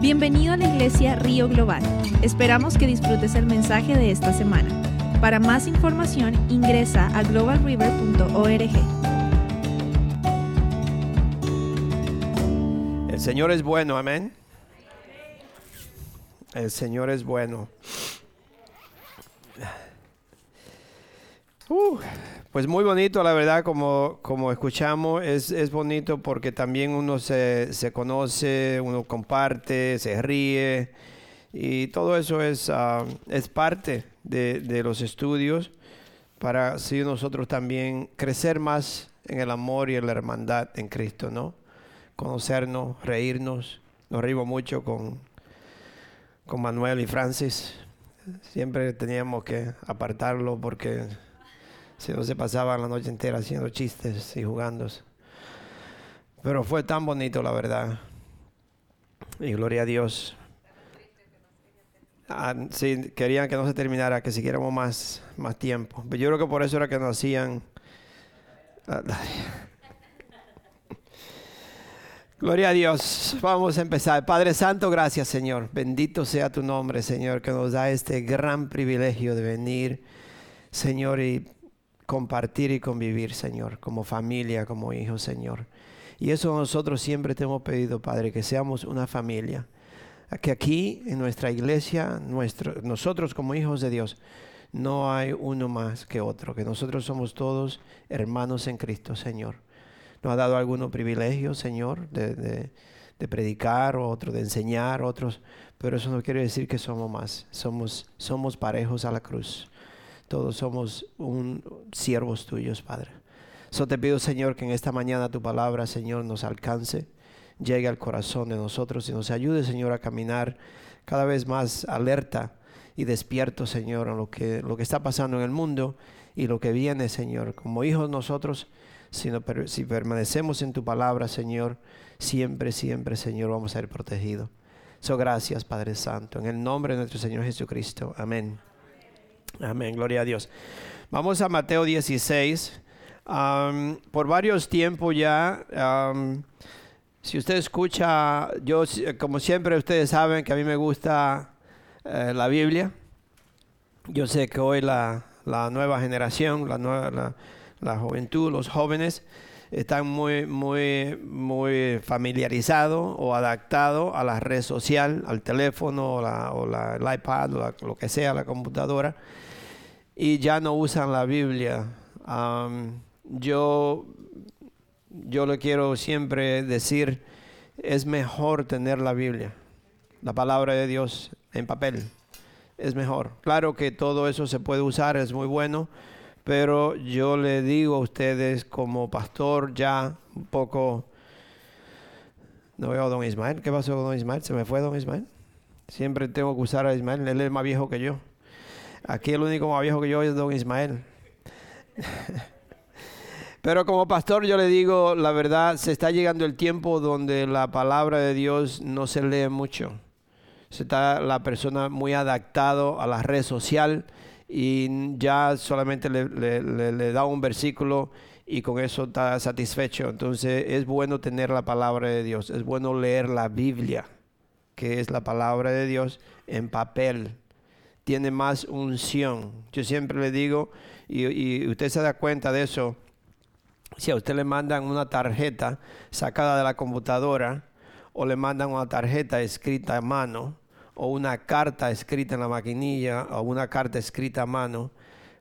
Bienvenido a la iglesia Río Global. Esperamos que disfrutes el mensaje de esta semana. Para más información ingresa a globalriver.org. El Señor es bueno, amén. El Señor es bueno. Uh, pues muy bonito, la verdad, como, como escuchamos, es, es bonito porque también uno se, se, conoce, uno comparte, se ríe y todo eso es, uh, es parte de, de, los estudios para así nosotros también crecer más en el amor y en la hermandad en Cristo, ¿no? Conocernos, reírnos. Nos reímos mucho con, con Manuel y Francis. Siempre teníamos que apartarlo porque si no se pasaban la noche entera haciendo chistes y jugando. Pero fue tan bonito, la verdad. Y gloria a Dios. Ah, sí, querían que no se terminara, que siguiéramos más, más tiempo. Pero yo creo que por eso era que nos hacían. Gloria a Dios. Vamos a empezar. Padre Santo, gracias Señor. Bendito sea tu nombre, Señor, que nos da este gran privilegio de venir, Señor, y compartir y convivir, Señor, como familia, como hijos, Señor. Y eso nosotros siempre te hemos pedido, Padre, que seamos una familia. Que aquí en nuestra iglesia, nuestro, nosotros como hijos de Dios, no hay uno más que otro, que nosotros somos todos hermanos en Cristo, Señor. Nos ha dado algunos privilegios, Señor, de, de, de predicar, otros de enseñar, otros, pero eso no quiere decir que somos más, somos, somos parejos a la cruz. Todos somos un, siervos tuyos, Padre. So te pido, Señor, que en esta mañana tu palabra, Señor, nos alcance, llegue al corazón de nosotros y nos ayude, Señor, a caminar cada vez más alerta y despierto, Señor, a lo que, lo que está pasando en el mundo y lo que viene, Señor. Como hijos nosotros, si, no, si permanecemos en tu palabra, Señor, siempre, siempre, Señor, vamos a ser protegidos. So gracias, Padre Santo, en el nombre de nuestro Señor Jesucristo. Amén. Amén, gloria a Dios. Vamos a Mateo 16. Um, por varios tiempos ya, si usted escucha, yo como siempre ustedes saben que a mí me gusta eh, la Biblia. Yo sé que hoy la, la nueva generación, la, nueva, la, juventud, los jóvenes, están muy, muy, muy familiarizados o adaptados a la red social, al teléfono o, la, o la, iPad o lo que sea, la computadora y ya no usan la Biblia. Yo, yo le quiero siempre decir, es mejor tener la Biblia, la palabra de Dios en papel. Es mejor. Claro que todo eso se puede usar, es muy bueno, pero yo le digo a ustedes como pastor ya un poco... No veo a don Ismael. ¿Qué pasó con don Ismael? ¿Se me fue don Ismael? Siempre tengo que usar a Ismael, él es más viejo que yo. Aquí el único más viejo que yo es don Ismael. Pero como pastor yo le digo, la verdad, se está llegando el tiempo donde la palabra de Dios no se lee mucho. Se está la persona muy adaptado a la red social y ya solamente le, da un versículo y con eso está satisfecho. Entonces es bueno tener la palabra de Dios, es bueno leer la Biblia, que es la palabra de Dios en papel tiene más unción. Yo siempre le digo, y, y, usted se da cuenta de eso, si a usted le mandan una tarjeta sacada de la computadora, o le mandan una tarjeta escrita a mano, o una carta escrita en la maquinilla, o una carta escrita a mano,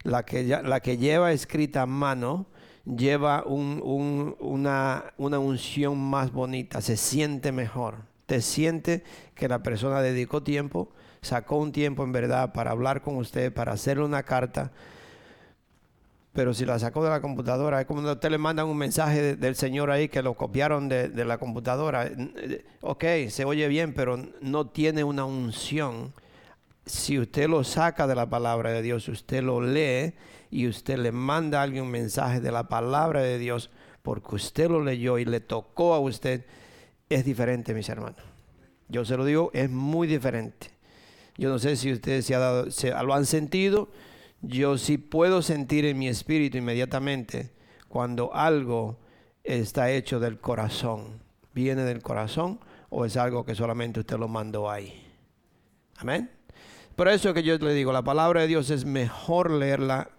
la que, la que lleva escrita a mano lleva un, un, una, una unción más bonita, se siente mejor. Te siente que la persona dedicó tiempo sacó un tiempo en verdad para hablar con usted, para hacerle una carta. Pero si la sacó de la computadora, es como cuando usted le manda un mensaje de, del Señor ahí que lo copiaron de, de, la computadora. Ok, se oye bien, pero no tiene una unción. Si usted lo saca de la palabra de Dios, usted lo lee y usted le manda a alguien un mensaje de la palabra de Dios porque usted lo leyó y le tocó a usted, es diferente, mis hermanos. Yo se lo digo, es muy diferente. Yo no sé si ustedes se, ha dado, se lo han sentido. Yo sí puedo sentir en mi espíritu inmediatamente cuando algo está hecho del corazón, viene del corazón o es algo que solamente usted lo mandó ahí. Amén. Por eso que yo le digo, la palabra de Dios es mejor leerla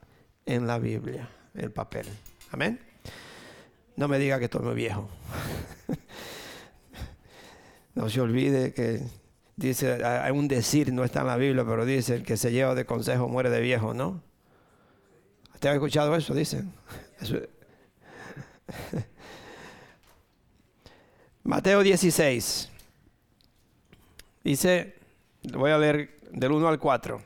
en la Biblia, el papel. Amén. No me diga que estoy muy viejo. no se olvide que dice, hay un decir, no está en la Biblia, pero dice, el que se lleva de consejo muere de viejo, ¿no? ¿Usted ha escuchado eso? Dicen. Mateo 16. Dice, voy a leer del 1 al 4.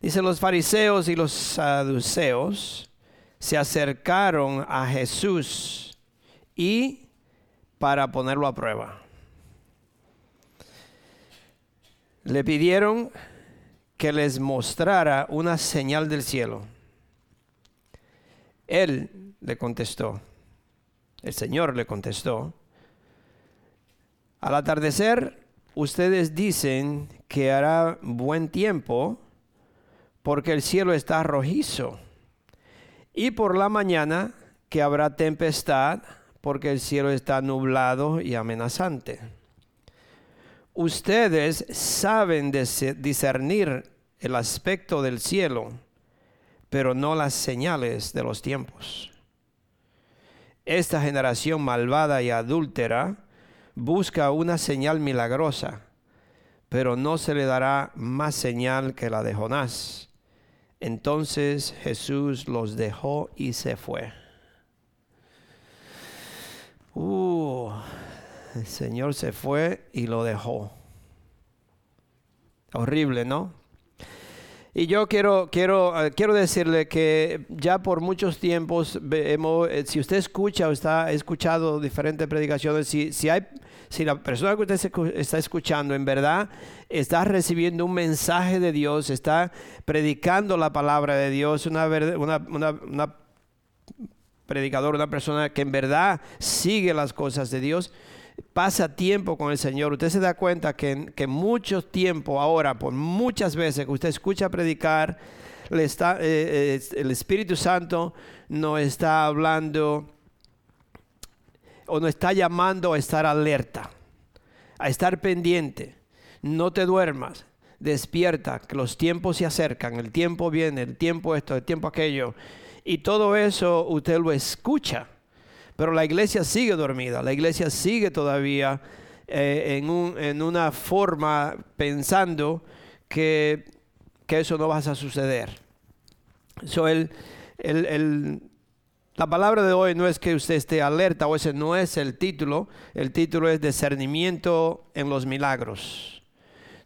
Dice, los fariseos y los saduceos se acercaron a Jesús y para ponerlo a prueba. Le pidieron que les mostrara una señal del cielo. Él le contestó, el Señor le contestó, al atardecer ustedes dicen que hará buen tiempo porque el cielo está rojizo y por la mañana que habrá tempestad, porque el cielo está nublado y amenazante. Ustedes saben discernir el aspecto del cielo, pero no las señales de los tiempos. Esta generación malvada y adúltera busca una señal milagrosa, pero no se le dará más señal que la de Jonás. Entonces Jesús los dejó y se fue. Uh, el Señor se fue y lo dejó. Horrible, ¿no? Y yo quiero, quiero, eh, quiero decirle que ya por muchos tiempos, hemos, eh, si usted escucha o está ha escuchado diferentes predicaciones, si, si hay si la persona que usted está escuchando en verdad está recibiendo un mensaje de Dios, está predicando la palabra de Dios, una, una, una, predicador, una persona que en verdad sigue las cosas de Dios, pasa tiempo con el Señor, usted se da cuenta que, que mucho tiempo ahora, por muchas veces que usted escucha predicar, le está, eh, eh, el Espíritu Santo no está hablando o nos está llamando a estar alerta, a estar pendiente. No te duermas, despierta, que los tiempos se acercan, el tiempo viene, el tiempo esto, el tiempo aquello. Y todo eso usted lo escucha, pero la iglesia sigue dormida, la iglesia sigue todavía eh, en, una forma pensando que, eso no va a suceder. La palabra de hoy no es que usted esté alerta o ese no es el título. El título es discernimiento en los milagros.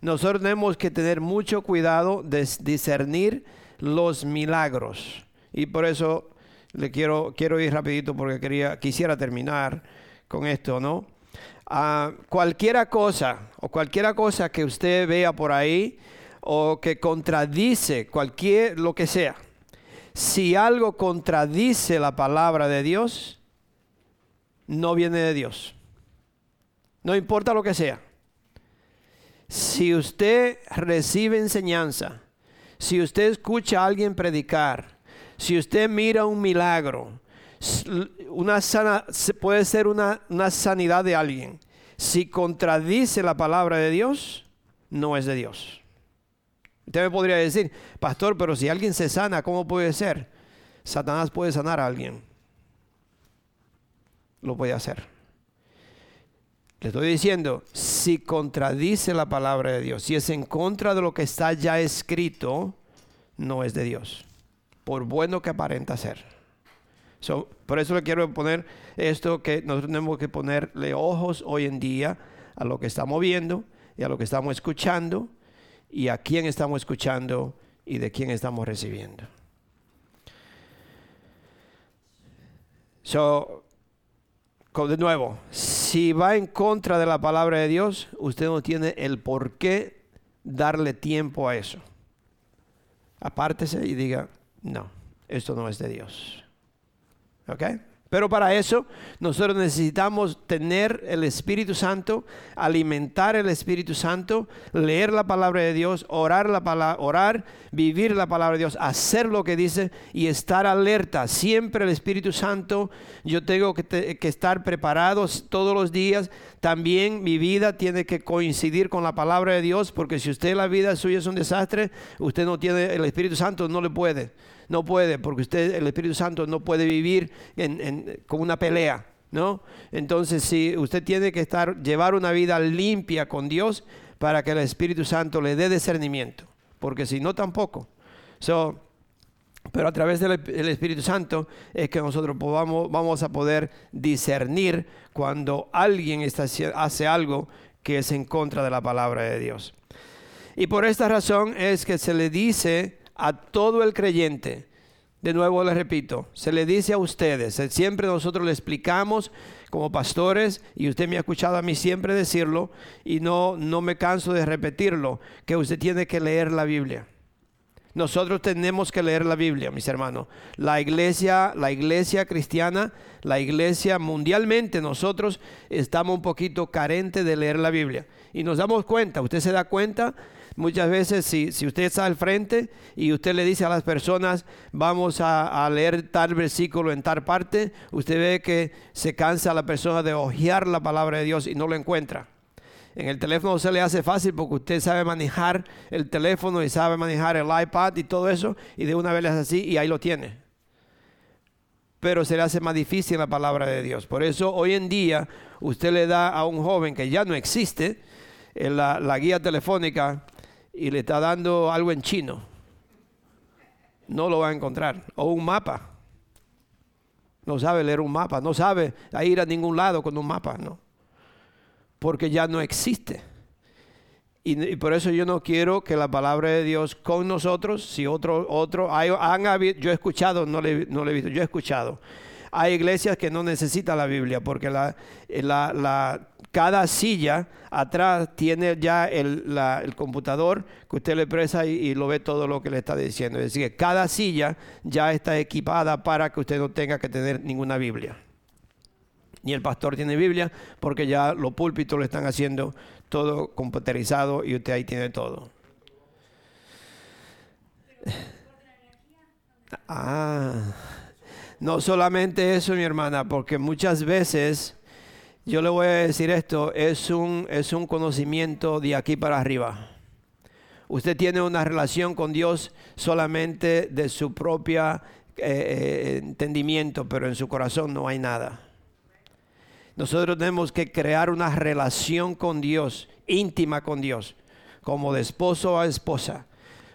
Nosotros tenemos que tener mucho cuidado de discernir los milagros. Y por eso le quiero, quiero ir rapidito porque quería, quisiera terminar con esto, ¿no? Ah, cualquiera cosa o cualquiera cosa que usted vea por ahí o que contradice cualquier lo que sea si algo contradice la palabra de Dios, no viene de Dios. No importa lo que sea. Si usted recibe enseñanza, si usted escucha a alguien predicar, si usted mira un milagro, una sana, puede ser una, una sanidad de alguien. Si contradice la palabra de Dios, no es de Dios. Usted me podría decir, pastor, pero si alguien se sana, ¿cómo puede ser? Satanás puede sanar a alguien. Lo puede hacer. Le estoy diciendo, si contradice la palabra de Dios, si es en contra de lo que está ya escrito, no es de Dios. Por bueno que aparenta ser. por eso le quiero poner esto que nosotros tenemos que ponerle ojos hoy en día a lo que estamos viendo y a lo que estamos escuchando y a quién estamos escuchando y de quién estamos recibiendo. So, de nuevo, si va en contra de la palabra de Dios, usted no tiene el por qué darle tiempo a eso. Apártese y diga, no, esto no es de Dios. ¿Ok? Pero para eso nosotros necesitamos tener el Espíritu Santo, alimentar el Espíritu Santo, leer la palabra de Dios, orar la palabra, orar, vivir la palabra de Dios, hacer lo que dice y estar alerta. Siempre el Espíritu Santo, yo tengo que, estar preparados todos los días, También mi vida tiene que coincidir con la palabra de Dios, porque si usted la vida suya es un desastre, usted no tiene, el Espíritu Santo no le puede. No puede, porque usted, el Espíritu Santo no puede vivir con una pelea. ¿No? Entonces, si usted tiene que estar, llevar una vida limpia con Dios para que el Espíritu Santo le dé discernimiento, porque si no, tampoco. Pero a través del, Espíritu Santo es que nosotros vamos a poder discernir cuando alguien está, hace algo que es en contra de la palabra de Dios. Y por esta razón es que se le dice a todo el creyente, de nuevo les repito, se le dice a ustedes, siempre nosotros le explicamos como pastores, y usted me ha escuchado a mí siempre decirlo, y no, no me canso de repetirlo, que usted tiene que leer la Biblia. Nosotros tenemos que leer la Biblia, mis hermanos. La iglesia, la iglesia cristiana, la iglesia mundialmente, nosotros estamos un poquito carentes de leer la Biblia. Y nos damos cuenta, usted se da cuenta, muchas veces si, usted está al frente y usted le dice a las personas, vamos a, leer tal versículo en tal parte, usted ve que se cansa la persona de hojear la palabra de Dios y no lo encuentra. En el teléfono se le hace fácil porque usted sabe manejar el teléfono y sabe manejar el iPad y todo eso, y de una vez es así y ahí lo tiene. Pero se le hace más difícil la palabra de Dios. Por eso hoy en día usted le da a un joven que ya no existe eh, la, la guía telefónica y le está dando algo en chino. No lo va a encontrar. O un mapa. No sabe leer un mapa. No sabe ir a ningún lado con un mapa. No porque ya no existe. Y, por eso yo no quiero que la palabra de Dios con nosotros, si otro, otro, hay, han yo he escuchado, no le, no le he visto, yo he escuchado. Hay iglesias que no necesitan la Biblia porque la, la, cada silla atrás tiene ya el, el computador que usted le presa y, y, lo ve todo lo que le está diciendo. Es decir, que cada silla ya está equipada para que usted no tenga que tener ninguna Biblia ni el pastor tiene Biblia, porque ya los púlpitos lo están haciendo todo computerizado y usted ahí tiene todo. Ah, no solamente eso, mi hermana, porque muchas veces, yo le voy a decir esto, es un, es un conocimiento de aquí para arriba. Usted tiene una relación con Dios solamente de su propia eh, eh, entendimiento, pero en su corazón no hay nada. Nosotros tenemos que crear una relación con Dios, íntima con Dios, como de esposo a esposa.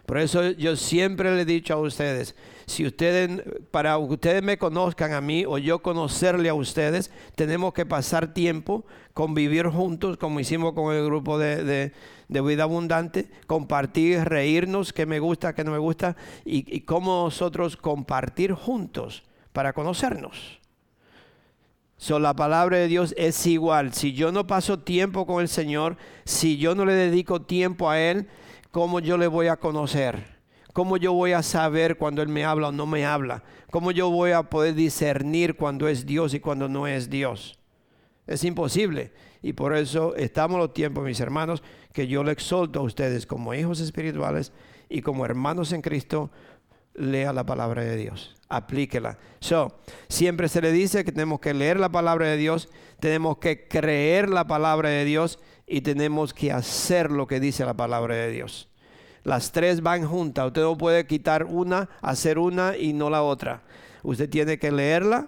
Por eso yo siempre le he dicho a ustedes, si ustedes, para que ustedes me conozcan a mí o yo conocerle a ustedes, tenemos que pasar tiempo, convivir juntos, como hicimos con el grupo de, vida abundante, compartir, reírnos, qué me gusta, qué no me gusta, y, y cómo nosotros compartir juntos para conocernos. So, la palabra de Dios es igual. Si yo no paso tiempo con el Señor, si yo no le dedico tiempo a Él, ¿cómo yo le voy a conocer? ¿Cómo yo voy a saber cuando Él me habla o no me habla? ¿Cómo yo voy a poder discernir cuando es Dios y cuando no es Dios? Es imposible. Y por eso estamos los tiempos, mis hermanos, que yo le exhorto a ustedes como hijos espirituales y como hermanos en Cristo, lea la palabra de Dios, aplíquela. So, siempre se le dice que tenemos que leer la palabra de Dios, tenemos que creer la palabra de Dios y tenemos que hacer lo que dice la palabra de Dios. Las tres van juntas, usted no puede quitar una, hacer una y no la otra. Usted tiene que leerla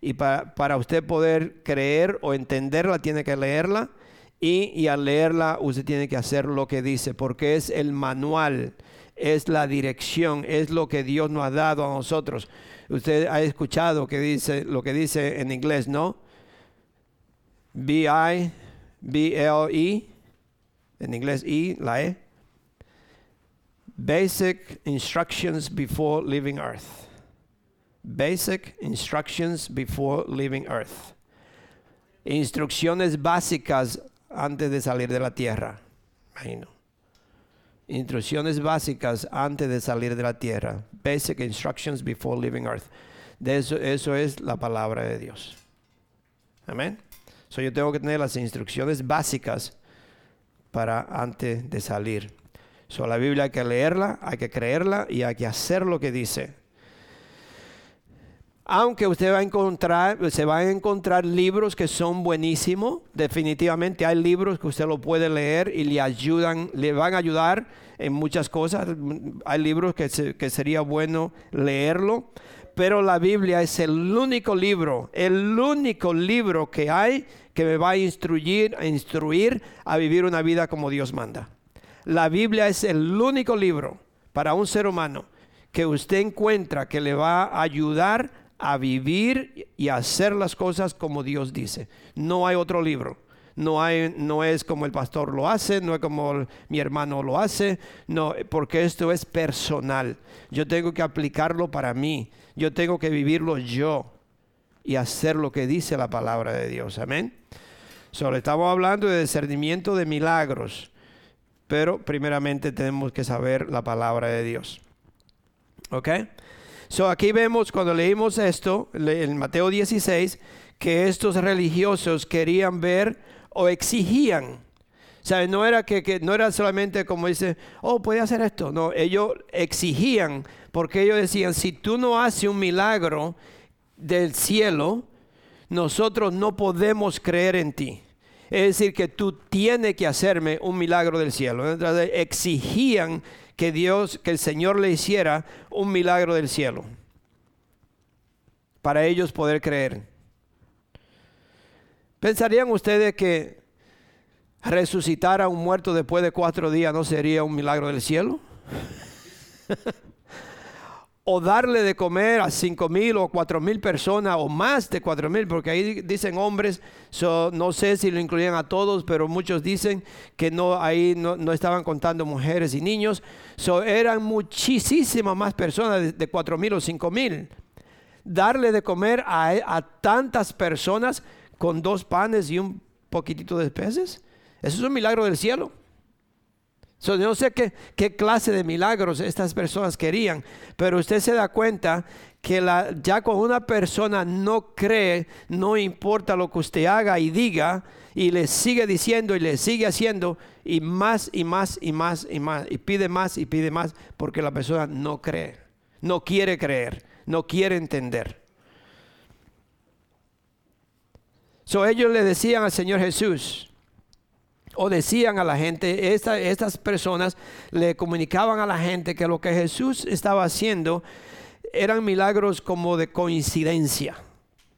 y para, para usted poder creer o entenderla tiene que leerla y, y al leerla usted tiene que hacer lo que dice porque es el manual es la dirección, es lo que Dios nos ha dado a nosotros. Usted ha escuchado dice, lo que dice en inglés, ¿no? B-I, B-L-E, en inglés E, la E. Basic instructions before leaving earth. Basic instructions before leaving earth. Instrucciones básicas antes de salir de la tierra. Imagino. Instrucciones básicas antes de salir de la tierra. Basic instructions before leaving earth. Eso, eso es la palabra de Dios. Amén. So yo tengo que tener las instrucciones básicas para antes de salir. So la Biblia hay que leerla, hay que creerla y hay que hacer lo que dice. aunque usted va a encontrar, se van a encontrar libros que son buenísimos, definitivamente hay libros que usted lo puede leer y le ayudan, le van a ayudar en muchas cosas. Hay libros que, que sería bueno leerlo, pero la Biblia es el único libro, el único libro que hay que me va a instruir, a instruir a vivir una vida como Dios manda. La Biblia es el único libro para un ser humano que usted encuentra que le va a ayudar a vivir y a hacer las cosas como Dios dice. No hay otro libro. No, hay, no es como el pastor lo hace, no es como mi hermano lo hace, no, porque esto es personal. Yo tengo que aplicarlo para mí, yo tengo que vivirlo yo y hacer lo que dice la palabra de Dios. Amén. Solo estamos hablando de discernimiento de milagros, pero primeramente tenemos que saber la palabra de Dios. ¿Ok? So aquí vemos cuando leímos esto, en Mateo 16, que estos religiosos querían ver o exigían. O sea, no era que, no era solamente como dice, oh, puede hacer esto. No, ellos exigían, porque ellos decían, si tú no haces un milagro del cielo, nosotros no podemos creer en ti. Es decir, que tú tienes que hacerme un milagro del cielo. Entonces, exigían que Dios, que el Señor le hiciera un milagro del cielo para ellos poder creer. ¿Pensarían ustedes que resucitar a un muerto después de cuatro días no sería un milagro del cielo? o darle de comer a cinco mil o cuatro mil personas o más de cuatro mil, porque ahí dicen hombres, no sé si lo incluían a todos, pero muchos dicen que no ahí no, estaban contando mujeres y niños, so, eran muchísimas más personas de, cuatro mil o cinco mil. Darle de comer a, a tantas personas con dos panes y un poquitito de peces, eso es un milagro del cielo no sé qué, qué, clase de milagros estas personas querían, pero usted se da cuenta que la, ya cuando una persona no cree, no importa lo que usted haga y diga, y le sigue diciendo y le sigue haciendo, y más y más y más y más, y pide más y pide más, porque la persona no cree, no quiere creer, no quiere entender. So ellos le decían al Señor Jesús, o decían a la gente, estas personas le comunicaban a la gente que lo que Jesús estaba haciendo eran milagros como de coincidencia.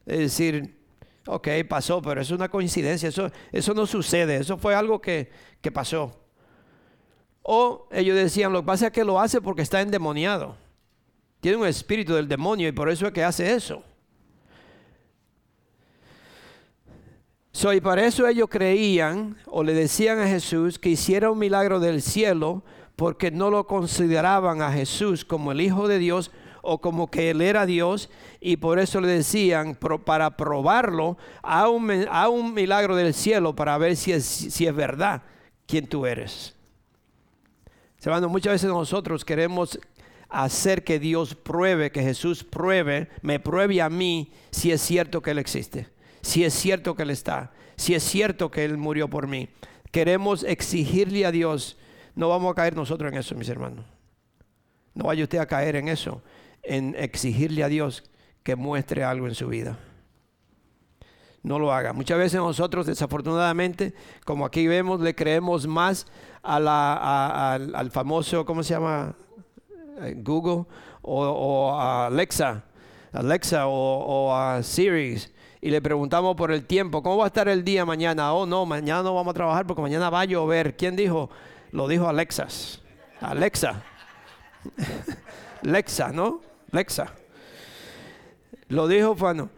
Es decir, ok, pasó, pero es una coincidencia, eso, eso no sucede, eso fue algo que, que pasó. O ellos decían, lo que pasa es que lo hace porque está endemoniado. Tiene un espíritu del demonio y por eso es que hace eso. Y para eso ellos creían o le decían a Jesús que hiciera un milagro del cielo porque no lo consideraban a Jesús como el Hijo de Dios o como que Él era Dios y por eso le decían para probarlo a un, a un milagro del cielo para ver si es, si es verdad quién tú eres. Hermano, muchas veces nosotros queremos hacer que Dios pruebe, que Jesús pruebe, me pruebe a mí si es cierto que Él existe si es cierto que Él está, si es cierto que Él murió por mí. Queremos exigirle a Dios, no vamos a caer nosotros en eso, mis hermanos. No vaya usted a caer en eso, en exigirle a Dios que muestre algo en su vida. No lo haga. Muchas veces nosotros, desafortunadamente, como aquí vemos, le creemos más al, famoso, ¿cómo se llama? Eh, Google o, a Alexa, Alexa o, o a Siri y le preguntamos por el tiempo, ¿cómo va a estar el día mañana? Oh, no, mañana no vamos a trabajar porque mañana va a llover. ¿Quién dijo? Lo dijo Alexas. Alexa. Alexa, ¿no? Alexa. Lo dijo bueno.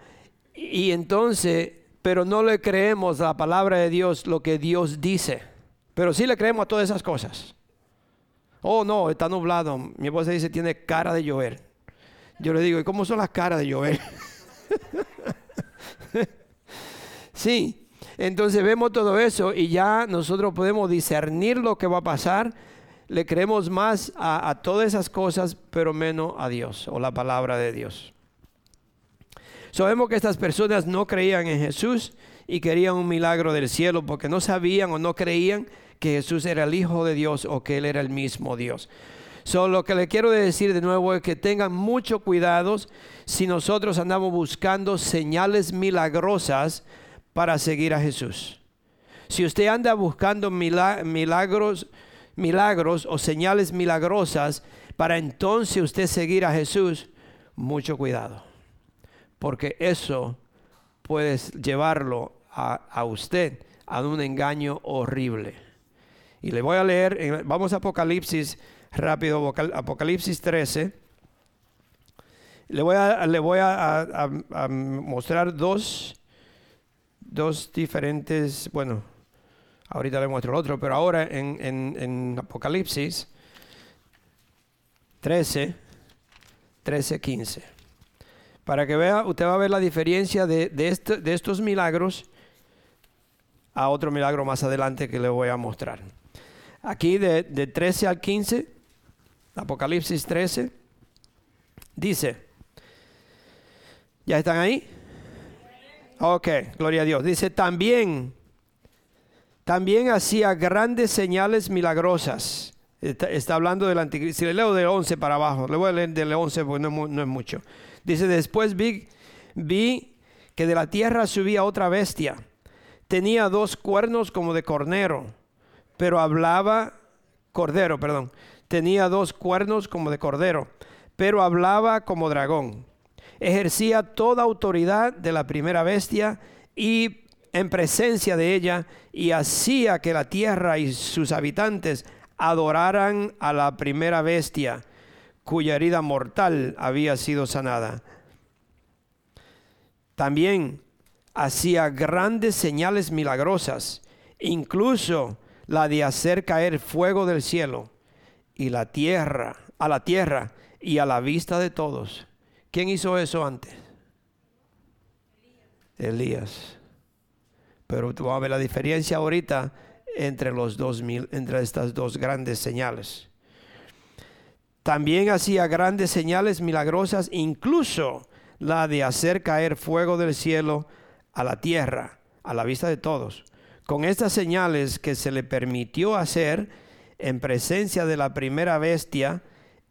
Y entonces, pero no le creemos a la palabra de Dios lo que Dios dice. Pero sí le creemos a todas esas cosas. Oh, no, está nublado. Mi esposa dice, tiene cara de llover. Yo le digo, ¿y cómo son las caras de llover? sí, entonces vemos todo eso y ya nosotros podemos discernir lo que va a pasar. Le creemos más a, todas esas cosas, pero menos a Dios o la palabra de Dios. Sabemos que estas personas no creían en Jesús y querían un milagro del cielo porque no sabían o no creían que Jesús era el Hijo de Dios o que Él era el mismo Dios. Solo lo que le quiero decir de nuevo es que tengan mucho cuidado si nosotros andamos buscando señales milagrosas para seguir a Jesús. Si usted anda buscando milagros, milagros o señales milagrosas para entonces usted seguir a Jesús, mucho cuidado. Porque eso puede llevarlo a, a usted a un engaño horrible. Y le voy a leer, vamos a Apocalipsis rápido, Apocalipsis 13. Le voy a, le voy a, mostrar dos, dos diferentes, bueno, ahorita le muestro el otro, pero ahora en, en, Apocalipsis 13, 13, 15. Para que vea, usted va a ver la diferencia de, de, este, de estos milagros a otro milagro más adelante que le voy a mostrar. Aquí de, de 13 al 15, Apocalipsis 13, dice, ¿ya están ahí? Ok, gloria a Dios. Dice, también, también hacía grandes señales milagrosas. Está, hablando del antiguo. Si le leo del 11 para abajo, le voy a leer del 11 porque no, no es mucho. Dice, después vi, vi que de la tierra subía otra bestia tenía dos cuernos como de cordero, pero hablaba, cordero, perdón, tenía dos cuernos como de cordero, pero hablaba como dragón. Ejercía toda autoridad de la primera bestia y en presencia de ella y hacía que la tierra y sus habitantes adoraran a la primera bestia cuya herida mortal había sido sanada. También hacía grandes señales milagrosas, incluso la de hacer caer fuego del cielo y la tierra, a la tierra y a la vista de todos. ¿Quién hizo eso antes? Elías. Pero tú a ver la diferencia ahorita entre los dos mil, entre estas dos grandes señales. También hacía grandes señales milagrosas, incluso la de hacer caer fuego del cielo a la tierra, a la vista de todos. Con estas señales que se le permitió hacer en presencia de la primera bestia,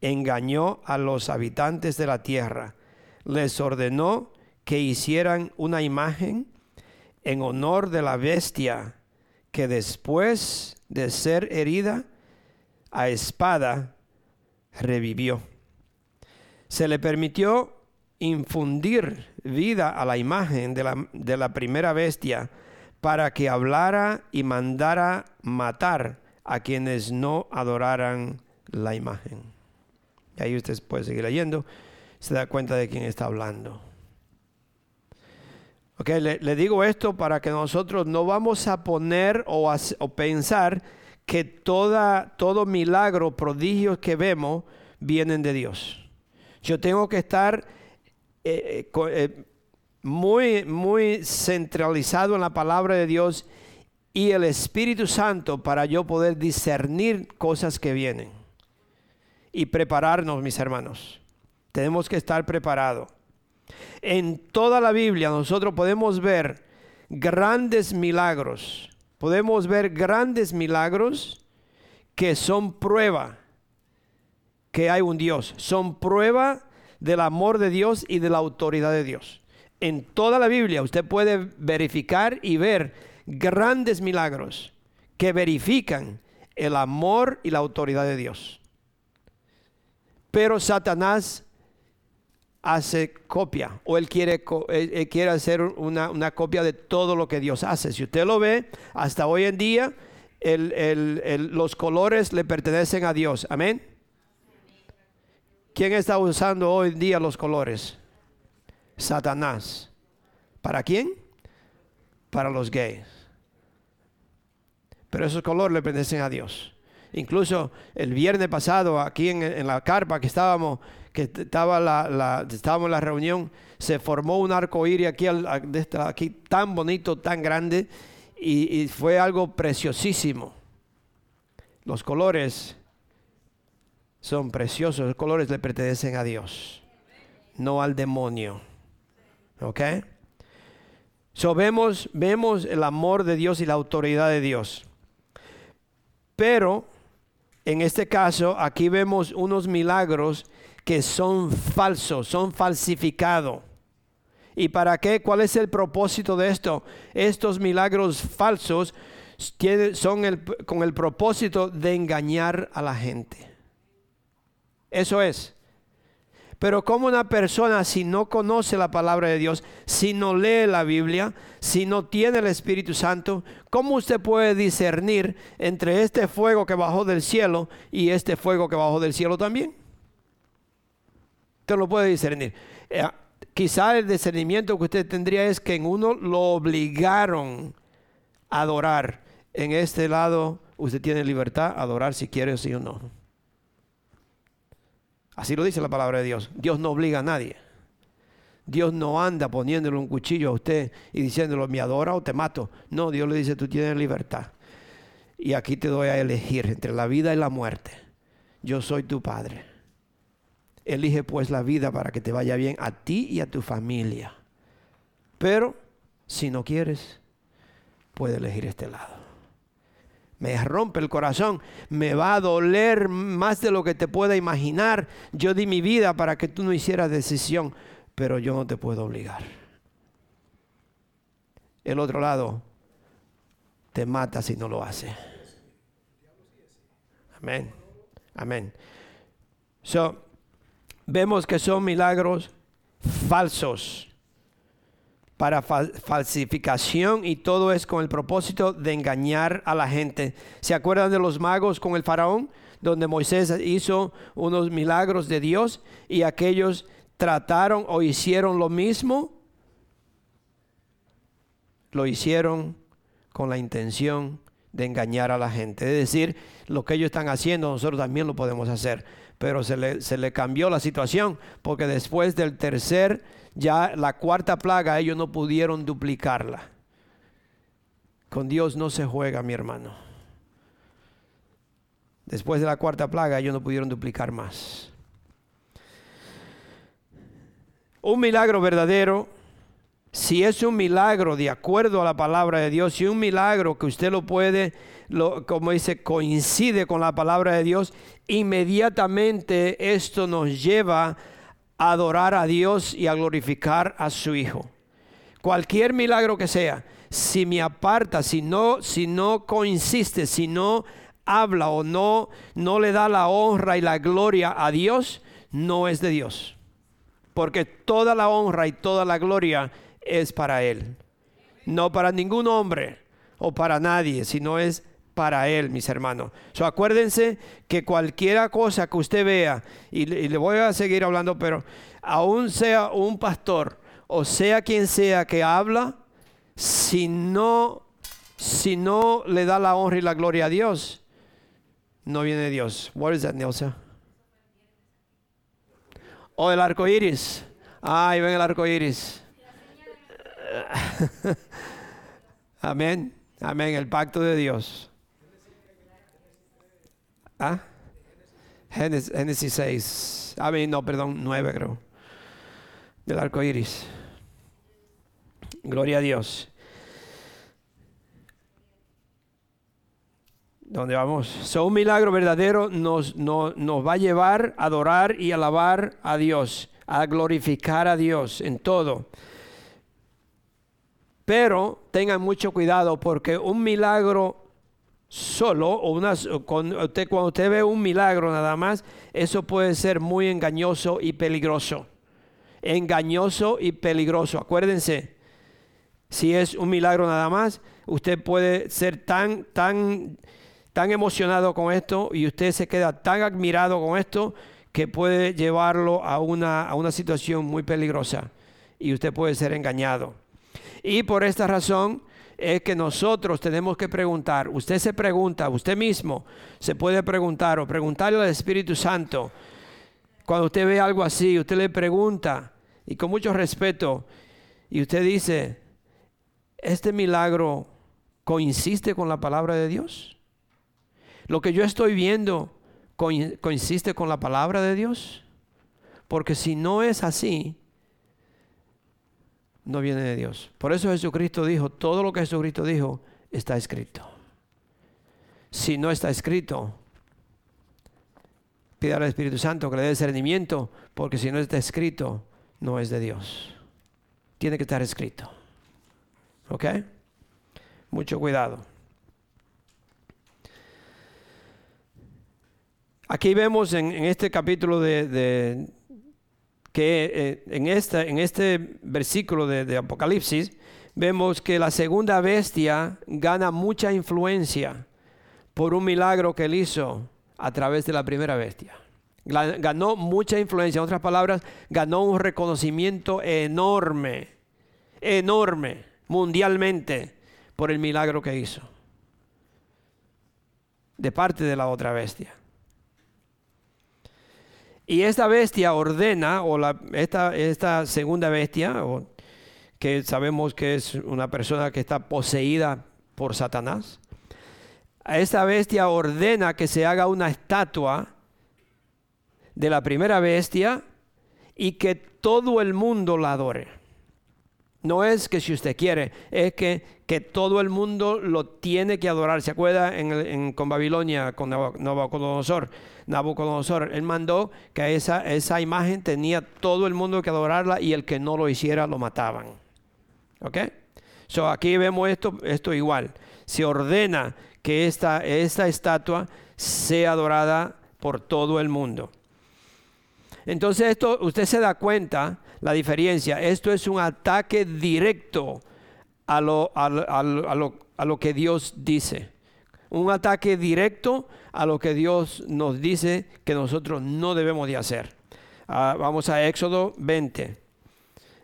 engañó a los habitantes de la tierra. Les ordenó que hicieran una imagen en honor de la bestia que después de ser herida a espada revivió. Se le permitió infundir vida a la imagen de la, de la primera bestia para que hablara y mandara matar a quienes no adoraran la imagen. Y ahí usted puede seguir leyendo, se da cuenta de quién está hablando. Ok, le, digo esto para que nosotros no vamos a poner o, o pensar que toda, todo milagro, prodigios que vemos, vienen de Dios. Yo tengo que estar eh, eh, eh, muy, muy centralizado en la palabra de Dios y el Espíritu Santo para yo poder discernir cosas que vienen y prepararnos, mis hermanos. Tenemos que estar preparados. En toda la Biblia nosotros podemos ver grandes milagros. Podemos ver grandes milagros que son prueba que hay un Dios. Son prueba del amor de Dios y de la autoridad de Dios. En toda la Biblia usted puede verificar y ver grandes milagros que verifican el amor y la autoridad de Dios. Pero Satanás hace copia o él quiere, quiere hacer una, una, copia de todo lo que Dios hace. Si usted lo ve, hasta hoy en día los colores le pertenecen a Dios. Amén. ¿Quién está usando hoy en día los colores? Satanás. ¿Para quién? Para los gays. Pero esos colores le pertenecen a Dios. Incluso el viernes pasado, aquí en, la carpa que estábamos, que estaba la, estábamos en la reunión, se formó un arco iris aquí, aquí tan bonito, tan grande, y fue algo preciosísimo. Los colores son preciosos, los colores le pertenecen a Dios, no al demonio. ¿Ok? So vemos, vemos el amor de Dios y la autoridad de Dios. Pero En este caso, aquí vemos unos milagros que son falsos, son falsificados. ¿Y para qué? ¿Cuál es el propósito de esto? Estos milagros falsos son con el propósito de engañar a la gente. Eso es. Pero como una persona si no conoce la palabra de Dios, si no lee la Biblia, si no tiene el Espíritu Santo, ¿cómo usted puede discernir entre este fuego que bajó del cielo y este fuego que bajó del cielo también? Usted lo puede discernir. Eh, quizá el discernimiento que usted tendría es que en uno lo obligaron a adorar. En este lado usted tiene libertad a adorar si quiere o si no. Así lo dice la palabra de Dios. Dios no obliga a nadie. Dios no anda poniéndole un cuchillo a usted y diciéndolo, me adora o te mato. No, Dios le dice, tú tienes libertad. Y aquí te doy a elegir entre la vida y la muerte. Yo soy tu padre. Elige pues la vida para que te vaya bien a ti y a tu familia. Pero si no quieres, puedes elegir este lado. Me rompe el corazón, me va a doler más de lo que te pueda imaginar. Yo di mi vida para que tú no hicieras decisión, pero yo no te puedo obligar. El otro lado te mata si no lo hace. Amén. Amén. So, vemos que son milagros falsos para falsificación y todo es con el propósito de engañar a la gente. ¿Se acuerdan de los magos con el faraón? Donde Moisés hizo unos milagros de Dios y aquellos trataron o hicieron lo mismo. Lo hicieron con la intención de engañar a la gente. Es decir, lo que ellos están haciendo, nosotros también lo podemos hacer. Pero se le, se le cambió la situación porque después del tercer ya la cuarta plaga ellos no pudieron duplicarla. Con Dios no se juega, mi hermano. Después de la cuarta plaga ellos no pudieron duplicar más. Un milagro verdadero, si es un milagro de acuerdo a la palabra de Dios, si un milagro que usted lo puede, lo, como dice, coincide con la palabra de Dios, inmediatamente esto nos lleva adorar a Dios y a glorificar a su Hijo. Cualquier milagro que sea, si me aparta, si no, si no coincide, si no habla o no, no le da la honra y la gloria a Dios, no es de Dios. Porque toda la honra y toda la gloria es para Él. No para ningún hombre o para nadie, sino es para Él, mis hermanos. So, acuérdense que cualquier cosa que usted vea, y, le voy a seguir hablando, pero aún sea un pastor o sea quien sea que habla, si no, si no le da la honra y la gloria a Dios, no viene Dios. What is that, Nelsa? O el arco iris. Ahí ven el arco iris. Amén. Amén. El pacto de Dios. ¿Ah? Génesis, 6. Ah, no, perdón, 9 creo. Del arco iris. Gloria a Dios. ¿Dónde vamos? So, un milagro verdadero nos, nos va a llevar a adorar y alabar a Dios, a glorificar a Dios en todo. Pero tengan mucho cuidado porque un milagro solo o una, cuando usted, cuando usted ve un milagro nada más, eso puede ser muy engañoso y peligroso. Engañoso y peligroso. Acuérdense, si es un milagro nada más, usted puede ser tan, tan, tan emocionado con esto y usted se queda tan admirado con esto que puede llevarlo a una, a una situación muy peligrosa y usted puede ser engañado. Y por esta razón, es que nosotros tenemos que preguntar, usted se pregunta, usted mismo se puede preguntar o preguntarle al Espíritu Santo, cuando usted ve algo así, usted le pregunta y con mucho respeto, y usted dice, ¿este milagro coincide con la palabra de Dios? ¿Lo que yo estoy viendo coincide con la palabra de Dios? Porque si no es así, no viene de Dios. Por eso Jesucristo dijo, todo lo que Jesucristo dijo está escrito. Si no está escrito, Pida al Espíritu Santo que le dé discernimiento, porque si no está escrito, no es de Dios. Tiene que estar escrito. ¿Ok? Mucho cuidado. Aquí vemos en, este capítulo de, que eh, en, en este versículo de, Apocalipsis vemos que la segunda bestia gana mucha influencia por un milagro que él hizo a través de la primera bestia. Ganó mucha influencia, en otras palabras, ganó un reconocimiento enorme, enorme, mundialmente, por el milagro que hizo, de parte de la otra bestia. Y esta bestia ordena, o la, esta, segunda bestia, o, que sabemos que es una persona que está poseída por Satanás, a esta bestia ordena que se haga una estatua de la primera bestia y que todo el mundo la adore. No es que si usted quiere, es que, que todo el mundo lo tiene que adorar. ¿Se acuerda en, con Babilonia, con Nabucodonosor? Nabucodonosor, él mandó que esa, esa imagen tenía todo el mundo que adorarla y el que no lo hiciera lo mataban. ¿Ok? So aquí vemos esto, esto igual. Se ordena que esta, esta estatua sea adorada por todo el mundo. Entonces esto, usted se da cuenta la diferencia. Esto es un ataque directo a lo, a, lo, a lo, que Dios dice. Un ataque directo a lo que Dios nos dice que nosotros no debemos de hacer. Ah, vamos a Éxodo 20.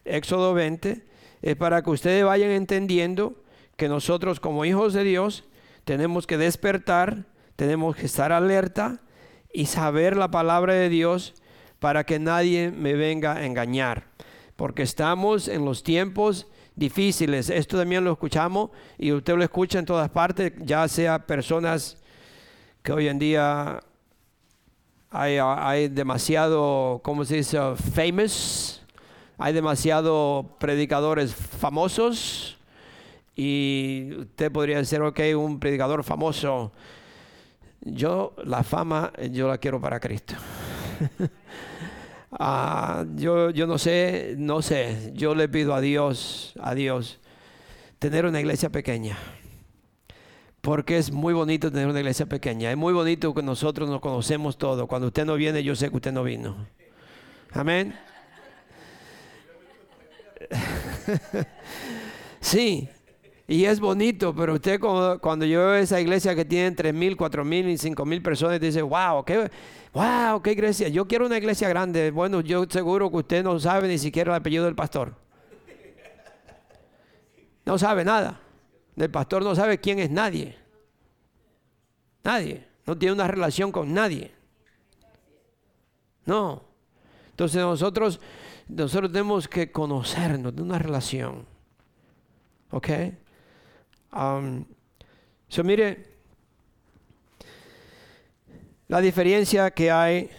Éxodo 20 es para que ustedes vayan entendiendo que nosotros como hijos de Dios tenemos que despertar, tenemos que estar alerta y saber la palabra de Dios para que nadie me venga a engañar. Porque estamos en los tiempos difíciles. Esto también lo escuchamos y usted lo escucha en todas partes, ya sea personas que hoy en día hay, demasiado, ¿cómo se dice? Famous. Hay demasiado predicadores famosos. Y usted podría decir, ok, un predicador famoso. Yo, la fama, yo la quiero para Cristo. Ah, yo, yo no sé, no sé. Yo le pido a Dios, a Dios, tener una iglesia pequeña. Porque es muy bonito tener una iglesia pequeña. Es muy bonito que nosotros nos conocemos todos. Cuando usted no viene, yo sé que usted no vino. Amén. sí, y es bonito, pero usted cuando, yo veo esa iglesia que tiene tres mil, cuatro mil y cinco mil personas, dice, wow, qué, wow, qué iglesia. Yo quiero una iglesia grande. Bueno, yo seguro que usted no sabe ni siquiera el apellido del pastor. No sabe nada. El pastor no sabe quién es nadie. Nadie. No tiene una relación con nadie. No. Entonces nosotros, nosotros tenemos que conocernos de una relación. ¿Ok? So mire, la diferencia que hay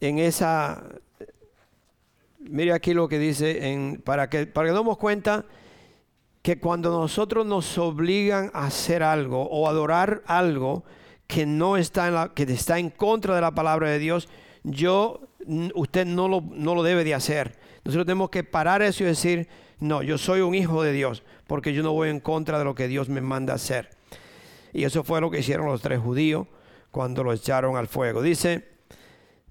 en esa, mire aquí lo que dice, para, que, para que demos cuenta que cuando nosotros nos obligan a hacer algo o adorar algo que no está en la, que está en contra de la palabra de Dios, yo, usted no lo, no lo debe de hacer. Nosotros tenemos que parar eso y decir, no, yo soy un hijo de Dios porque yo no voy en contra de lo que Dios me manda hacer. Y eso fue lo que hicieron los tres judíos cuando lo echaron al fuego. Dice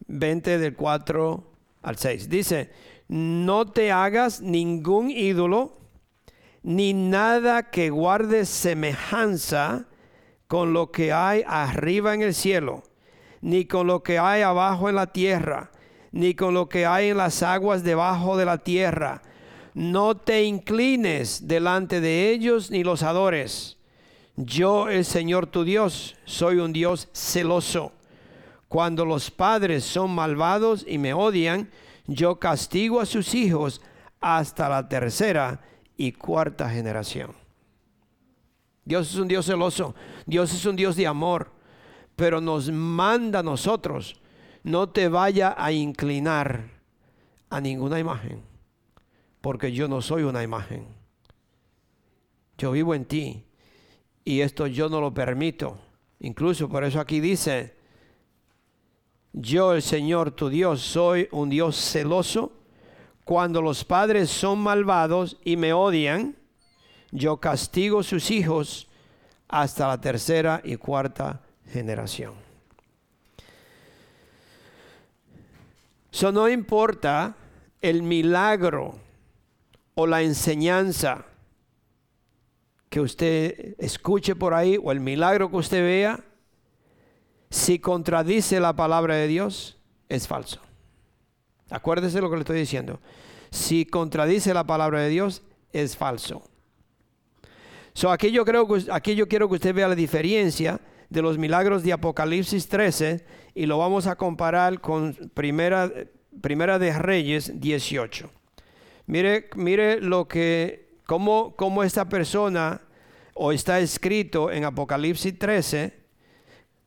20 del 4 al 6. Dice, no te hagas ningún ídolo ni nada que guarde semejanza con lo que hay arriba en el cielo, ni con lo que hay abajo en la tierra, ni con lo que hay en las aguas debajo de la tierra no te inclines delante de ellos ni los adores. Yo, el Señor tu Dios, soy un Dios celoso. Cuando los padres son malvados y me odian, yo castigo a sus hijos hasta la tercera y cuarta generación. Dios es un Dios celoso, Dios es un Dios de amor, pero nos manda a nosotros, no te vaya a inclinar a ninguna imagen porque yo no soy una imagen. Yo vivo en ti y esto yo no lo permito. Incluso por eso aquí dice yo el Señor tu Dios soy un Dios celoso. Cuando los padres son malvados y me odian, yo castigo sus hijos hasta la tercera y cuarta generación. Eso no importa el milagro o la enseñanza que usted escuche por ahí o el milagro que usted vea, si contradice la palabra de Dios, es falso. Acuérdese lo que le estoy diciendo. Si contradice la palabra de Dios, es falso. So, aquí, yo creo que, aquí yo quiero que usted vea la diferencia de los milagros de Apocalipsis 13 y lo vamos a comparar con Primera, primera de Reyes 18. Mire, mire lo que, cómo, cómo esta persona, o está escrito en Apocalipsis 13,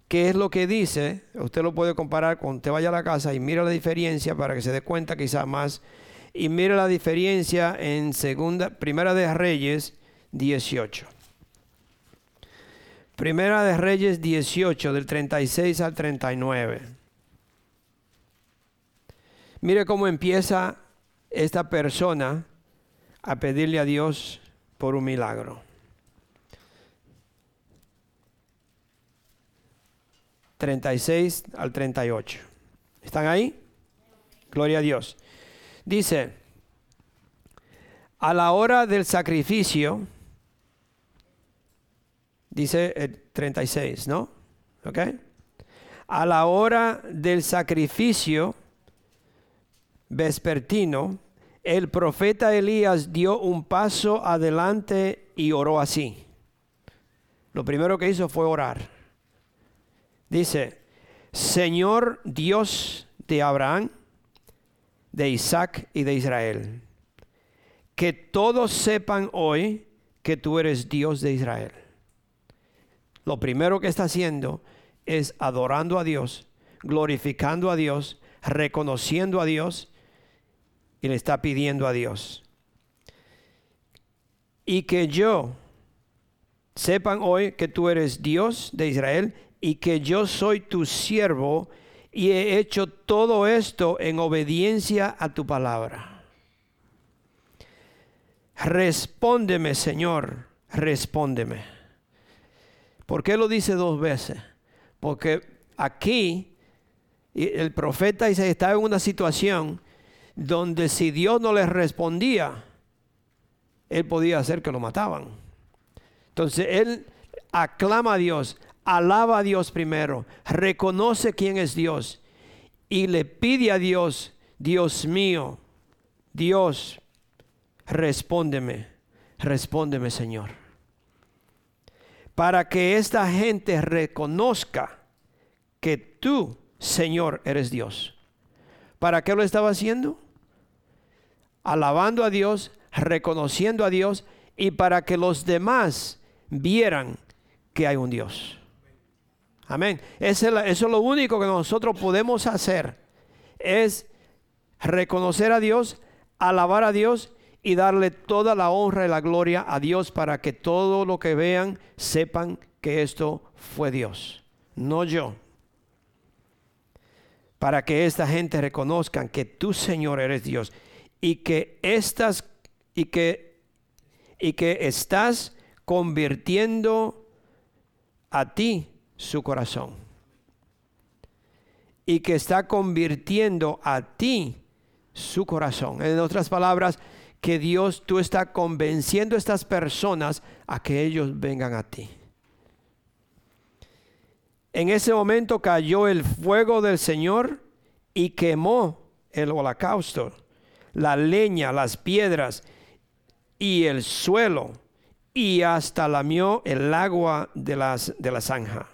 qué es lo que dice. Usted lo puede comparar cuando usted vaya a la casa y mire la diferencia para que se dé cuenta quizás más. Y mire la diferencia en segunda, Primera de Reyes 18. Primera de Reyes 18, del 36 al 39. Mire cómo empieza esta persona a pedirle a Dios por un milagro. 36 al 38. ¿Están ahí? Gloria a Dios. Dice, a la hora del sacrificio, dice el 36, ¿no? ¿Ok? A la hora del sacrificio vespertino, el profeta Elías dio un paso adelante y oró así. Lo primero que hizo fue orar. Dice, Señor Dios de Abraham, de Isaac y de Israel, que todos sepan hoy que tú eres Dios de Israel. Lo primero que está haciendo es adorando a Dios, glorificando a Dios, reconociendo a Dios y le está pidiendo a Dios. Y que yo sepan hoy que tú eres Dios de Israel y que yo soy tu siervo y he hecho todo esto en obediencia a tu palabra. Respóndeme, Señor, respóndeme. ¿Por qué lo dice dos veces? Porque aquí el profeta estaba en una situación donde si Dios no les respondía, él podía hacer que lo mataban. Entonces él aclama a Dios, alaba a Dios primero, reconoce quién es Dios y le pide a Dios, Dios mío, Dios, respóndeme, respóndeme Señor. Para que esta gente reconozca que tú, Señor, eres Dios. ¿Para qué lo estaba haciendo? Alabando a Dios, reconociendo a Dios y para que los demás vieran que hay un Dios. Amén. Eso es lo único que nosotros podemos hacer. Es reconocer a Dios, alabar a Dios y darle toda la honra y la gloria a Dios para que todo lo que vean sepan que esto fue Dios, no yo para que esta gente reconozcan que tú, Señor, eres Dios y que estás y que y que estás convirtiendo a ti su corazón. Y que está convirtiendo a ti su corazón. En otras palabras, que Dios, tú estás convenciendo a estas personas a que ellos vengan a ti. En ese momento cayó el fuego del Señor y quemó el holocausto, la leña, las piedras y el suelo, y hasta lamió el agua de, las, de la zanja.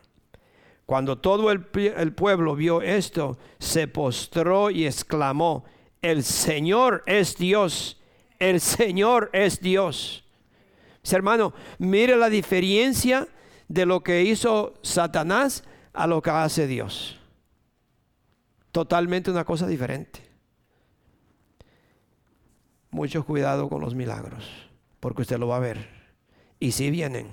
Cuando todo el, el pueblo vio esto, se postró y exclamó, el Señor es Dios, el Señor es Dios. hermano, mire la diferencia de lo que hizo Satanás a lo que hace Dios. Totalmente una cosa diferente. Mucho cuidado con los milagros, porque usted lo va a ver. Y si vienen,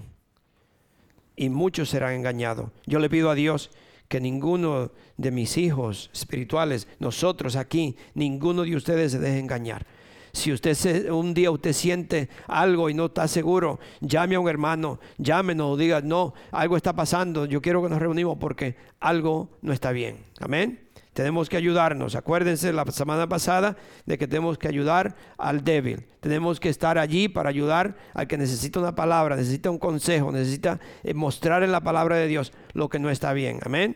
y muchos serán engañados. Yo le pido a Dios que ninguno de mis hijos espirituales, nosotros aquí, ninguno de ustedes se deje engañar. Si usted un día usted siente algo y no está seguro, llame a un hermano, llámenos, diga, no, algo está pasando, yo quiero que nos reunimos porque algo no está bien. Amén. Tenemos que ayudarnos. Acuérdense la semana pasada de que tenemos que ayudar al débil. Tenemos que estar allí para ayudar al que necesita una palabra, necesita un consejo, necesita eh, mostrar en la palabra de Dios lo que no está bien. Amén.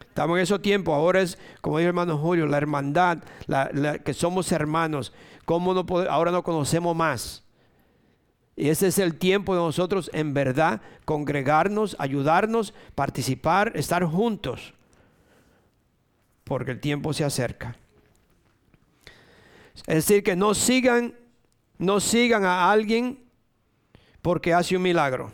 Estamos en esos tiempos. Ahora es, como dijo el hermano Julio, la hermandad, que somos hermanos. ¿Cómo no ahora no conocemos más? Y ese es el tiempo de nosotros en verdad congregarnos, ayudarnos, participar, estar juntos porque el tiempo se acerca. Es decir, que no sigan, no sigan a alguien porque hace un milagro.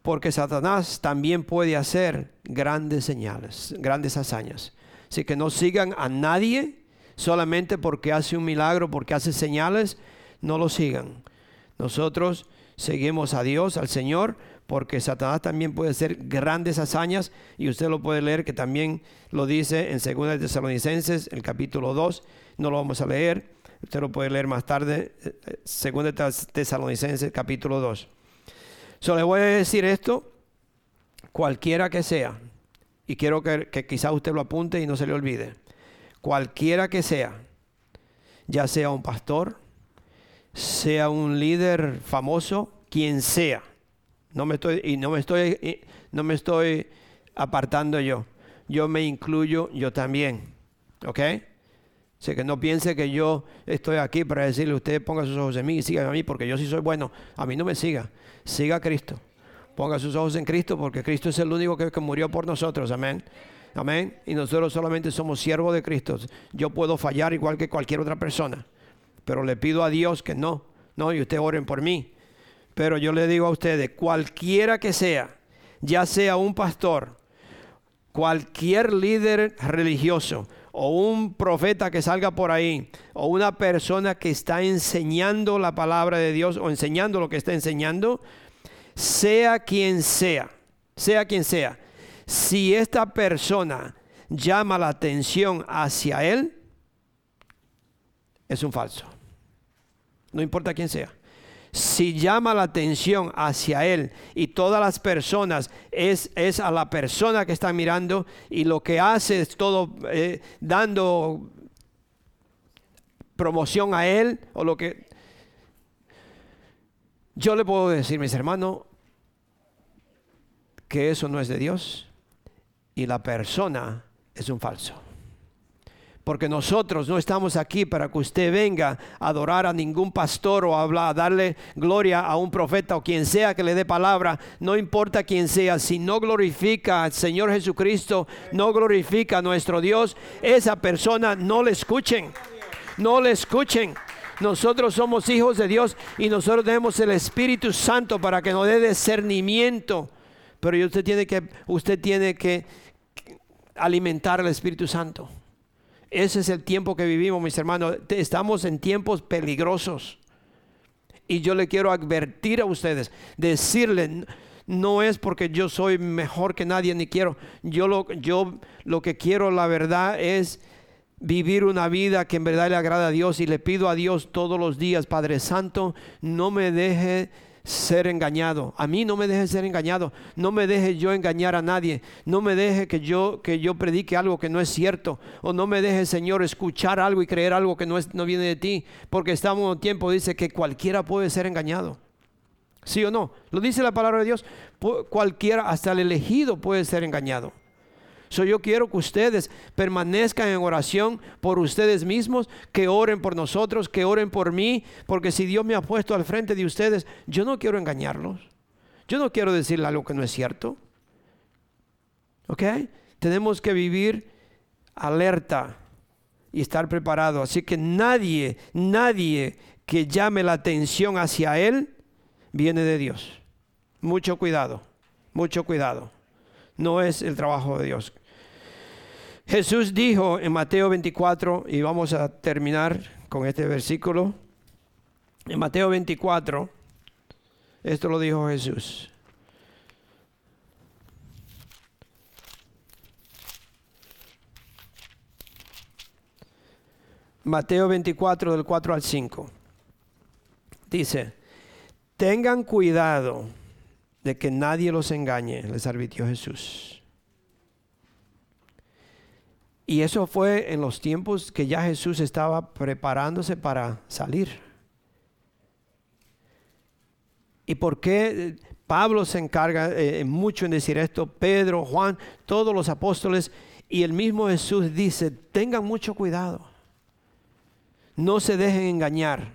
Porque Satanás también puede hacer grandes señales, grandes hazañas. Así que no sigan a nadie solamente porque hace un milagro, porque hace señales, no lo sigan. Nosotros seguimos a Dios, al Señor, porque Satanás también puede hacer grandes hazañas y usted lo puede leer que también lo dice en 2 Tesalonicenses, el capítulo 2, no lo vamos a leer, usted lo puede leer más tarde, 2 eh, Tesalonicenses, capítulo 2. Solo le voy a decir esto, cualquiera que sea, y quiero que, que usted lo apunte y no se le olvide, cualquiera que sea, ya sea un pastor, sea un líder famoso, quien sea, no me estoy, y no me estoy, no me estoy apartando yo. Yo me incluyo yo también. ¿Ok? Así que no piense que yo estoy aquí para decirle, usted ponga sus ojos en mí y siga a mí, porque yo sí soy bueno. A mí no me siga. Siga a Cristo. Ponga sus ojos en Cristo, porque Cristo es el único que, que murió por nosotros. Amén. Amén. Y nosotros solamente somos siervos de Cristo. Yo puedo fallar igual que cualquier otra persona. Pero le pido a Dios que no. No, y usted oren por mí. Pero yo le digo a ustedes, cualquiera que sea, ya sea un pastor, cualquier líder religioso o un profeta que salga por ahí o una persona que está enseñando la palabra de Dios o enseñando lo que está enseñando, sea quien sea, sea quien sea, si esta persona llama la atención hacia él, es un falso. No importa quién sea si llama la atención hacia Él y todas las personas es, es a la persona que está mirando y lo que hace es todo eh, dando promoción a Él o lo que... Yo le puedo decir, mis hermanos, que eso no es de Dios y la persona es un falso. Porque nosotros no estamos aquí para que usted venga a adorar a ningún pastor o a, darle gloria a un profeta o quien sea que le dé palabra. No importa quién sea, si no glorifica al Señor Jesucristo, no glorifica a nuestro Dios, esa persona no le escuchen. No le escuchen. Nosotros somos hijos de Dios y nosotros tenemos el Espíritu Santo para que nos dé discernimiento. Pero usted tiene que, usted tiene que alimentar al Espíritu Santo. Ese es el tiempo que vivimos, mis hermanos. Estamos en tiempos peligrosos. Y yo le quiero advertir a ustedes, decirle, no es porque yo soy mejor que nadie ni quiero. Yo lo, yo lo que quiero, la verdad, es vivir una vida que en verdad le agrada a Dios y le pido a Dios todos los días, Padre Santo, no me deje ser engañado. A mí no me deje ser engañado. No me deje yo engañar a nadie. No me deje que yo que yo predique algo que no es cierto o no me deje, Señor, escuchar algo y creer algo que no es no viene de ti, porque estamos en un tiempo dice que cualquiera puede ser engañado. ¿Sí o no? Lo dice la palabra de Dios, cualquiera hasta el elegido puede ser engañado yo quiero que ustedes permanezcan en oración por ustedes mismos, que oren por nosotros, que oren por mí, porque si Dios me ha puesto al frente de ustedes, yo no quiero engañarlos. Yo no quiero decirle algo que no es cierto. ¿Ok? Tenemos que vivir alerta y estar preparado. Así que nadie, nadie que llame la atención hacia Él viene de Dios. Mucho cuidado, mucho cuidado. No es el trabajo de Dios. Jesús dijo en Mateo 24, y vamos a terminar con este versículo, en Mateo 24, esto lo dijo Jesús. Mateo 24 del 4 al 5. Dice, tengan cuidado de que nadie los engañe, les advirtió Jesús y eso fue en los tiempos que ya Jesús estaba preparándose para salir. ¿Y por qué Pablo se encarga eh, mucho en decir esto? Pedro, Juan, todos los apóstoles y el mismo Jesús dice, tengan mucho cuidado. No se dejen engañar.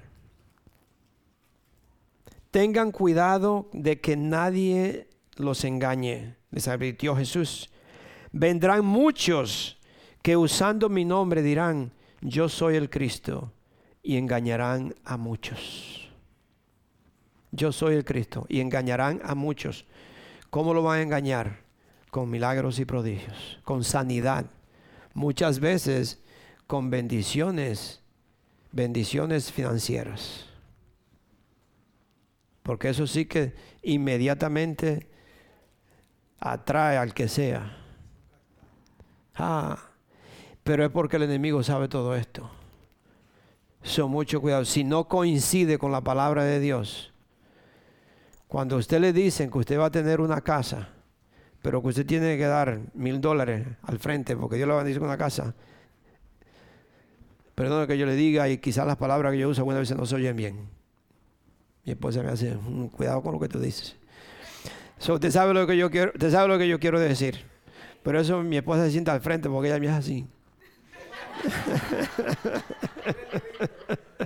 Tengan cuidado de que nadie los engañe, les advirtió Jesús. Vendrán muchos que usando mi nombre dirán, yo soy el Cristo, y engañarán a muchos. Yo soy el Cristo, y engañarán a muchos. ¿Cómo lo van a engañar? Con milagros y prodigios, con sanidad, muchas veces con bendiciones, bendiciones financieras. Porque eso sí que inmediatamente atrae al que sea. Ah, pero es porque el enemigo sabe todo esto. Son mucho cuidado. Si no coincide con la palabra de Dios, cuando usted le dicen que usted va a tener una casa, pero que usted tiene que dar mil dólares al frente porque Dios le va a decir una casa, perdón que yo le diga y quizás las palabras que yo uso algunas veces no se oyen bien. Mi esposa me hace, cuidado con lo que tú dices. So, usted sabe lo que yo quiero, usted sabe lo que yo quiero decir. Pero eso mi esposa se sienta al frente porque ella me hace así.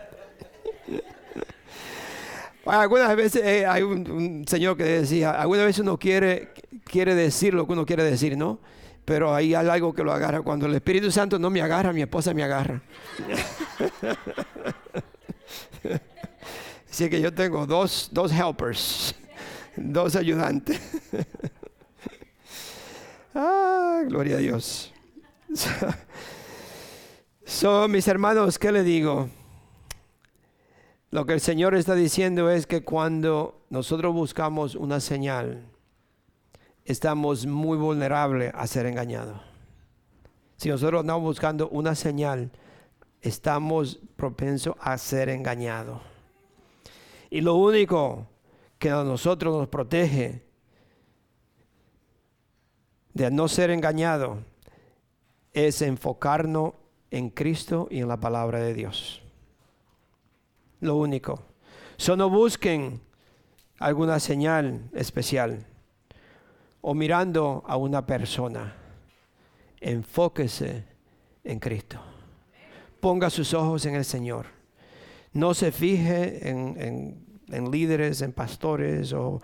algunas veces eh, hay un, señor que decía, algunas veces uno quiere, quiere decir lo que uno quiere decir, ¿no? Pero ahí hay algo que lo agarra. Cuando el Espíritu Santo no me agarra, mi esposa me agarra. Así que yo tengo dos, dos helpers, dos ayudantes. ah, gloria a Dios. So, mis hermanos, ¿qué le digo? Lo que el Señor está diciendo es que cuando nosotros buscamos una señal, estamos muy vulnerables a ser engañados. Si nosotros estamos buscando una señal, estamos propensos a ser engañados. Y lo único que a nosotros nos protege de no ser engañado es enfocarnos en Cristo y en la palabra de Dios. Lo único. Solo busquen alguna señal especial o mirando a una persona. Enfóquese en Cristo. Ponga sus ojos en el Señor no se fije en, líderes, en pastores o,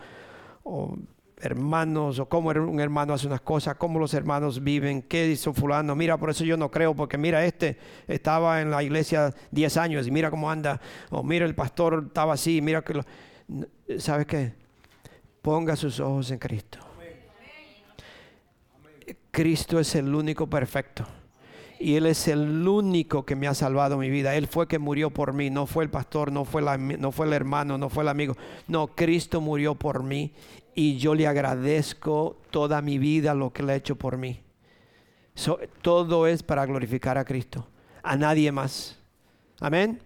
hermanos, o cómo un hermano hace unas cosas, cómo los hermanos viven, qué hizo fulano. Mira, por eso yo no creo, porque mira, este estaba en la iglesia 10 años y mira cómo anda. O mira, el pastor estaba así, mira que lo... ¿Sabes qué? Ponga sus ojos en Cristo. Cristo es el único perfecto y Él es el único que me ha salvado mi vida. Él fue que murió por mí, no fue el pastor, no fue, no fue el hermano, no fue el amigo. No, Cristo murió por mí y yo le agradezco toda mi vida lo que le ha hecho por mí. todo es para glorificar a Cristo, a nadie más. Amén.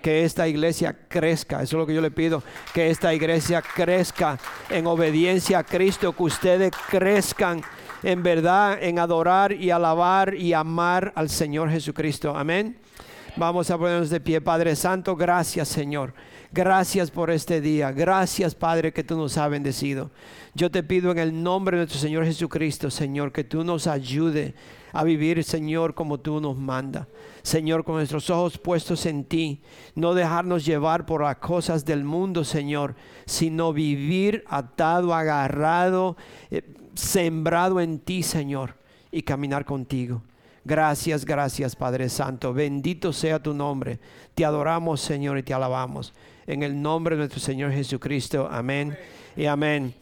Que esta iglesia crezca, eso es lo que yo le pido, que esta iglesia crezca en obediencia a Cristo, que ustedes crezcan en verdad en adorar y alabar y amar al Señor Jesucristo. Amén. Vamos a ponernos de pie, Padre Santo. Gracias, Señor. Gracias por este día. Gracias, Padre, que tú nos has bendecido. Yo te pido en el nombre de nuestro Señor Jesucristo, Señor, que tú nos ayude a vivir, Señor, como tú nos manda. Señor, con nuestros ojos puestos en ti, no dejarnos llevar por las cosas del mundo, Señor, sino vivir atado, agarrado. Eh, sembrado en ti, Señor, y caminar contigo. Gracias, gracias, Padre Santo. Bendito sea tu nombre. Te adoramos, Señor, y te alabamos. En el nombre de nuestro Señor Jesucristo. Amén y amén.